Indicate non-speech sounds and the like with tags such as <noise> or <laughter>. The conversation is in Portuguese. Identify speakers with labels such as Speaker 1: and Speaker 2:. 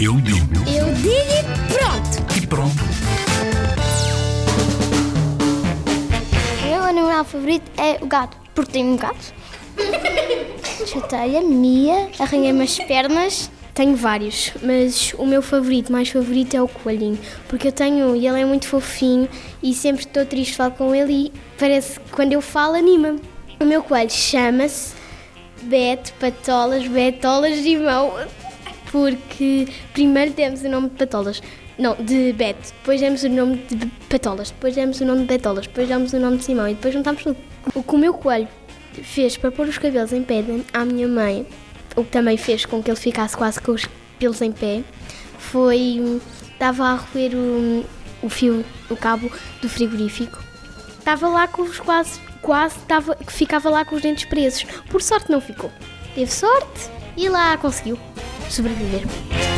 Speaker 1: Eu digo
Speaker 2: Eu digo e pronto.
Speaker 1: e pronto.
Speaker 2: O meu animal favorito é o gato, porque tenho um gato. <laughs> Chateia, mia, arranha-me as pernas.
Speaker 3: Tenho vários, mas o meu favorito, mais favorito é o coelhinho, porque eu tenho um e ele é muito fofinho e sempre que estou triste falo com ele e parece que quando eu falo anima-me. O meu coelho chama-se Beto Patolas, Betolas de Mão, porque primeiro demos o nome de Patolas, não, de Beto, depois demos o nome de Patolas, depois demos o nome de Betolas, depois demos o nome de Simão e depois juntámos tudo. O que o meu coelho fez para pôr os cabelos em pé à minha mãe, o que também fez com que ele ficasse quase com os pelos em pé, foi. hum, Estava a roer o, o fio, o cabo do frigorífico. Estava lá com os quase. quase estava, ficava lá com os dentes presos. Por sorte não ficou. Teve sorte e lá conseguiu sobreviver.